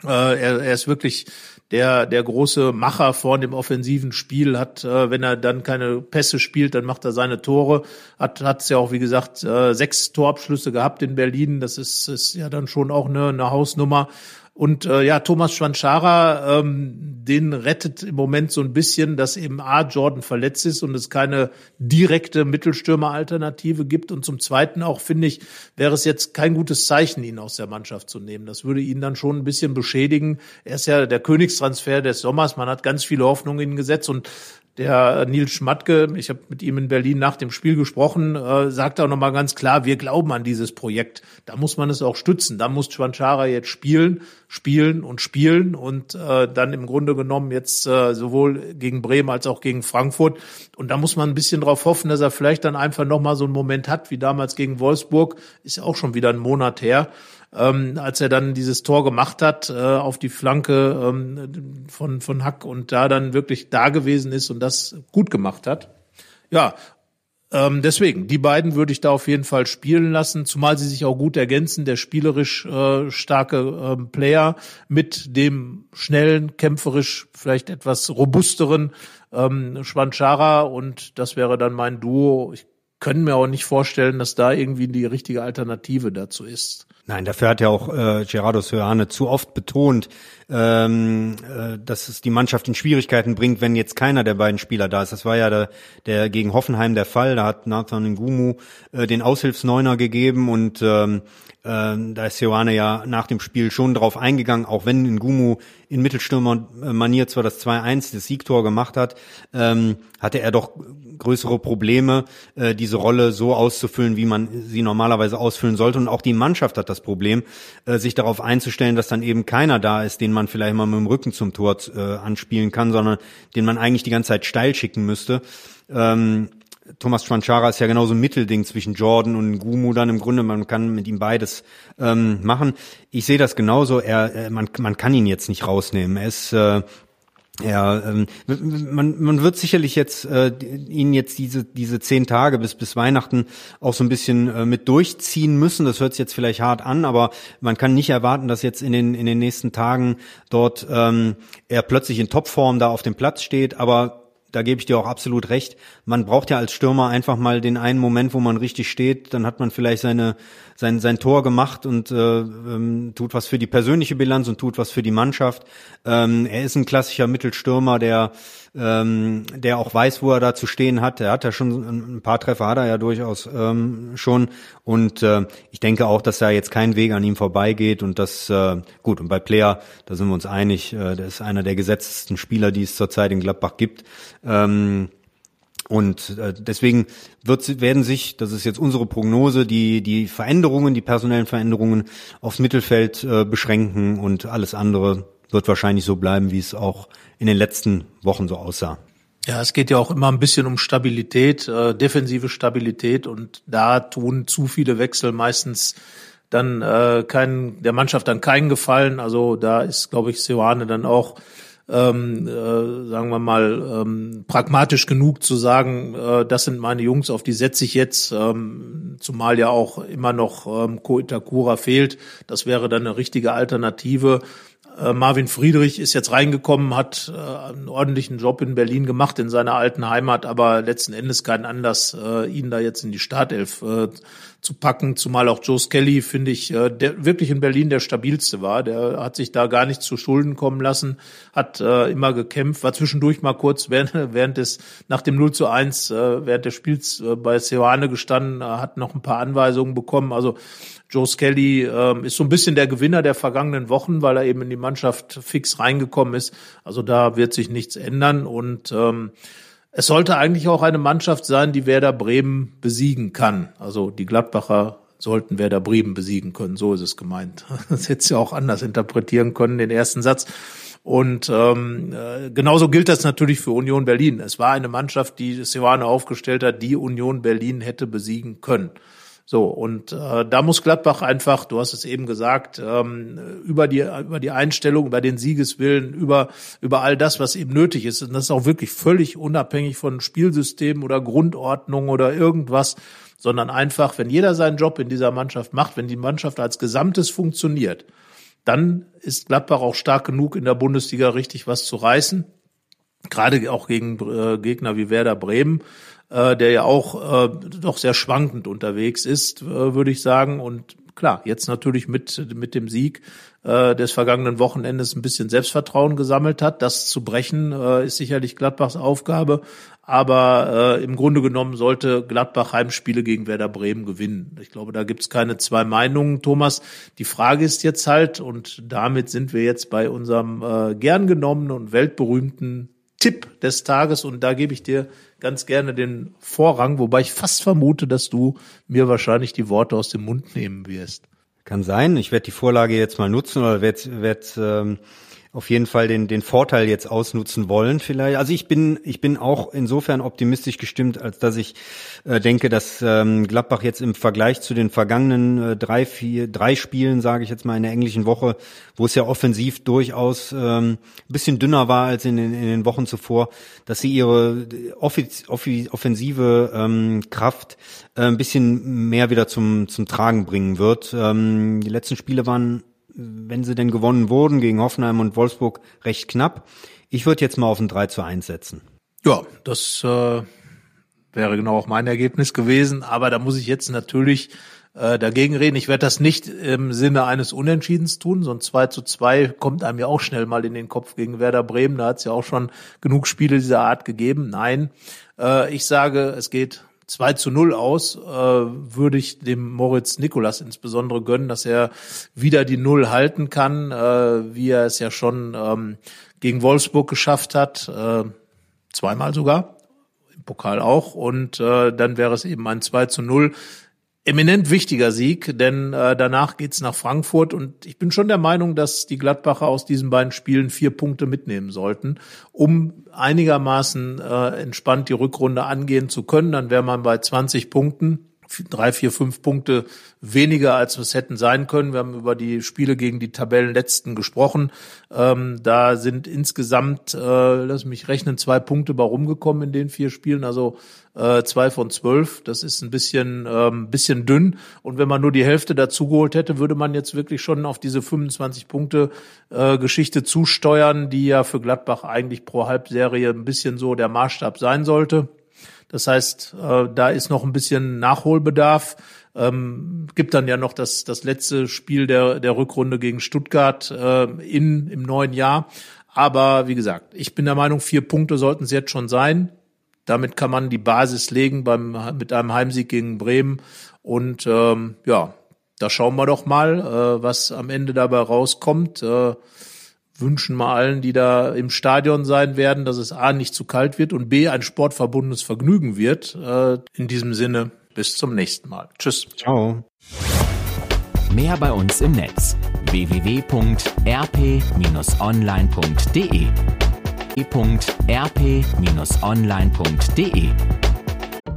Äh, er, er ist wirklich der, der große Macher vor dem offensiven Spiel hat, äh, wenn er dann keine Pässe spielt, dann macht er seine Tore. Hat hat es ja auch, wie gesagt, äh, sechs Torabschlüsse gehabt in Berlin. Das ist, ist ja dann schon auch eine, eine Hausnummer. Und äh, ja, Thomas Schwanschara, ähm, den rettet im Moment so ein bisschen, dass eben A, Jordan verletzt ist und es keine direkte Mittelstürmer-Alternative gibt. Und zum Zweiten auch, finde ich, wäre es jetzt kein gutes Zeichen, ihn aus der Mannschaft zu nehmen. Das würde ihn dann schon ein bisschen beschädigen. Er ist ja der Königstransfer des Sommers. Man hat ganz viele Hoffnungen in ihn gesetzt und der Nils Schmatke, ich habe mit ihm in Berlin nach dem Spiel gesprochen, äh, sagt auch nochmal ganz klar, wir glauben an dieses Projekt. Da muss man es auch stützen. Da muss Schwanchara jetzt spielen, spielen und spielen und äh, dann im Grunde genommen jetzt äh, sowohl gegen Bremen als auch gegen Frankfurt. Und da muss man ein bisschen drauf hoffen, dass er vielleicht dann einfach nochmal so einen Moment hat, wie damals gegen Wolfsburg. Ist ja auch schon wieder ein Monat her ähm, als er dann dieses Tor gemacht hat äh, auf die Flanke ähm, von, von Hack und da dann wirklich da gewesen ist und das gut gemacht hat. Ja, ähm, deswegen, die beiden würde ich da auf jeden Fall spielen lassen, zumal sie sich auch gut ergänzen. Der spielerisch äh, starke äh, Player mit dem schnellen, kämpferisch vielleicht etwas robusteren ähm, Schwanchara und das wäre dann mein Duo. Ich können mir auch nicht vorstellen, dass da irgendwie die richtige Alternative dazu ist.
Nein, dafür hat ja auch äh, Gerardo Soane zu oft betont, ähm, äh, dass es die Mannschaft in Schwierigkeiten bringt, wenn jetzt keiner der beiden Spieler da ist. Das war ja der, der gegen Hoffenheim der Fall. Da hat Nathan Ngumu äh, den Aushilfsneuner gegeben und ähm, äh, da ist Ioane ja nach dem Spiel schon drauf eingegangen, auch wenn Ngumu in Mittelstürmer-Manier zwar das 2-1, das Siegtor gemacht hat, ähm, hatte er doch größere Probleme, äh, diese Rolle so auszufüllen, wie man sie normalerweise ausfüllen sollte. Und auch die Mannschaft hat das Problem, äh, sich darauf einzustellen, dass dann eben keiner da ist, den man vielleicht mal mit dem Rücken zum Tor äh, anspielen kann, sondern den man eigentlich die ganze Zeit steil schicken müsste. Ähm, Thomas Schwanchara ist ja genauso ein Mittelding zwischen Jordan und Gumu dann im Grunde. Man kann mit ihm beides ähm, machen. Ich sehe das genauso. Er, äh, man, man kann ihn jetzt nicht rausnehmen. Er ist äh, Ja, ähm, man, man wird sicherlich jetzt äh, ihn jetzt diese diese zehn Tage bis bis Weihnachten auch so ein bisschen äh, mit durchziehen müssen. Das hört sich jetzt vielleicht hart an, aber man kann nicht erwarten, dass jetzt in den in den nächsten Tagen dort ähm, er plötzlich in Topform da auf dem Platz steht. Aber da gebe ich dir auch absolut recht. Man braucht ja als Stürmer einfach mal den einen Moment, wo man richtig steht. Dann hat man vielleicht seine, sein, sein Tor gemacht und äh, ähm, tut was für die persönliche Bilanz und tut was für die Mannschaft. Ähm, er ist ein klassischer Mittelstürmer, der ähm, der auch weiß, wo er da zu stehen hat. Er hat ja schon ein paar Treffer, hat er ja durchaus ähm, schon. Und äh, ich denke auch, dass da jetzt kein Weg an ihm vorbeigeht. Und das, äh, gut, und bei Player, da sind wir uns einig, äh, der ist einer der gesetztesten Spieler, die es zurzeit in Gladbach gibt. Ähm, und äh, deswegen wird, werden sich, das ist jetzt unsere Prognose, die, die Veränderungen, die personellen Veränderungen aufs Mittelfeld äh, beschränken und alles andere wird wahrscheinlich so bleiben, wie es auch in den letzten Wochen so aussah.
Ja, es geht ja auch immer ein bisschen um Stabilität, äh, defensive Stabilität und da tun zu viele Wechsel meistens dann äh, kein, der Mannschaft dann keinen Gefallen. Also da ist, glaube ich, Seoane dann auch ähm, äh, sagen wir mal, ähm, pragmatisch genug zu sagen, äh, das sind meine Jungs, auf die setze ich jetzt, ähm, zumal ja auch immer noch ähm, Ko Itakura fehlt. Das wäre dann eine richtige Alternative. Äh, Marvin Friedrich ist jetzt reingekommen, hat äh, einen ordentlichen Job in Berlin gemacht, in seiner alten Heimat, aber letzten Endes keinen Anlass, äh, ihn da jetzt in die Startelf zu packen, zumal auch Joe Skelly, finde ich, der wirklich in Berlin der stabilste war. Der hat sich da gar nicht zu Schulden kommen lassen, hat immer gekämpft, war zwischendurch mal kurz während, während des, nach dem 0 zu 1, äh, während des Spiels bei Seoane gestanden, hat noch ein paar Anweisungen bekommen. Also Joe Skelly ähm, ist so ein bisschen der Gewinner der vergangenen Wochen, weil er eben in die Mannschaft fix reingekommen ist. Also da wird sich nichts ändern und ähm, es sollte eigentlich auch eine Mannschaft sein, die Werder Bremen besiegen kann. Also die Gladbacher sollten Werder Bremen besiegen können. So ist es gemeint. Das hätte sie auch anders interpretieren können, den ersten Satz. Und ähm, äh, genauso gilt das natürlich für Union Berlin. Es war eine Mannschaft, die Seoane aufgestellt hat, die Union Berlin hätte besiegen können. So, und äh, da muss Gladbach einfach, du hast es eben gesagt, ähm, über, die, über die Einstellung, über den Siegeswillen, über, über all das, was eben nötig ist, und das ist auch wirklich völlig unabhängig von Spielsystemen oder Grundordnung oder irgendwas, sondern einfach, wenn jeder seinen Job in dieser Mannschaft macht, wenn die Mannschaft als Gesamtes funktioniert, dann ist Gladbach auch stark genug, in der Bundesliga richtig was zu reißen. Gerade auch gegen äh, Gegner wie Werder Bremen äh, der ja auch äh, doch sehr schwankend unterwegs ist, äh, würde ich sagen. Und klar, jetzt natürlich mit, mit dem Sieg äh, des vergangenen Wochenendes ein bisschen Selbstvertrauen gesammelt hat. Das zu brechen äh, ist sicherlich Gladbachs Aufgabe. Aber äh, im Grunde genommen sollte Gladbach Heimspiele gegen Werder Bremen gewinnen. Ich glaube, da gibt's keine zwei Meinungen, Thomas. Die Frage ist jetzt halt, und damit sind wir jetzt bei unserem äh, gern genommenen und weltberühmten Tipp des Tages. Und da gebe ich dir ganz gerne den Vorrang, wobei ich fast vermute, dass du mir wahrscheinlich die Worte aus dem Mund nehmen wirst.
Kann sein. Ich werde die Vorlage jetzt mal nutzen oder werde werd, ähm, auf jeden Fall den, den Vorteil jetzt ausnutzen wollen vielleicht. Also ich bin, ich bin auch insofern optimistisch gestimmt, als dass ich äh, denke, dass ähm, Gladbach jetzt im Vergleich zu den vergangenen äh, drei, vier, drei Spielen, sage ich jetzt mal in der englischen Woche, wo es ja offensiv durchaus ähm, bisschen dünner war als in den, in den Wochen zuvor, dass sie ihre offiz, offiz, offensive ähm, Kraft äh, ein bisschen mehr wieder zum, zum Tragen bringen wird. Ähm, die letzten Spiele waren wenn sie denn gewonnen wurden gegen Hoffenheim und Wolfsburg, recht knapp. Ich würde jetzt mal auf ein 3 zu 1 setzen.
Ja, das äh, wäre genau auch mein Ergebnis gewesen. Aber da muss ich jetzt natürlich äh, dagegen reden. Ich werde das nicht im Sinne eines Unentschiedens tun. So ein 2 zu 2 kommt einem ja auch schnell mal in den Kopf gegen Werder Bremen. Da hat es ja auch schon genug Spiele dieser Art gegeben. Nein, äh, ich sage, es geht 2 zu 0 aus, äh, würde ich dem Moritz Nikolas insbesondere gönnen, dass er wieder die Null halten kann, äh, wie er es ja schon ähm, gegen Wolfsburg geschafft hat, äh, zweimal sogar, im Pokal auch. Und äh, dann wäre es eben ein 2 zu 0 eminent wichtiger Sieg, denn äh, danach geht's nach Frankfurt und ich bin schon der Meinung, dass die Gladbacher aus diesen beiden Spielen vier Punkte mitnehmen sollten, um einigermaßen äh, entspannt die Rückrunde angehen zu können. Dann wäre man bei 20 Punkten drei, vier, fünf Punkte weniger, als es hätten sein können. Wir haben über die Spiele gegen die Tabellenletzten gesprochen. Ähm, da sind insgesamt, äh, lass mich rechnen, zwei Punkte bei rumgekommen in den vier Spielen. Also äh, zwei von zwölf. Das ist ein bisschen, ähm, bisschen dünn. Und wenn man nur die Hälfte dazu geholt hätte, würde man jetzt wirklich schon auf diese 25 Punkte äh, Geschichte zusteuern, die ja für Gladbach eigentlich pro Halbserie ein bisschen so der Maßstab sein sollte. Das heißt, äh, da ist noch ein bisschen Nachholbedarf. Ähm, gibt dann ja noch das, das letzte Spiel der, der Rückrunde gegen Stuttgart äh, in, im neuen Jahr. Aber wie gesagt, ich bin der Meinung, vier Punkte sollten es jetzt schon sein. Damit kann man die Basis legen beim, mit einem Heimsieg gegen Bremen. Und ähm, ja, da schauen wir doch mal, äh, was am Ende dabei rauskommt. Äh, wünschen wir allen, die da im Stadion sein werden, dass es A nicht zu kalt wird und B ein sportverbundenes Vergnügen wird. Äh, in diesem Sinne, bis zum nächsten Mal. Tschüss.
Ciao.
Mehr bei uns im Netz www.rp-online.de e.rp-online.de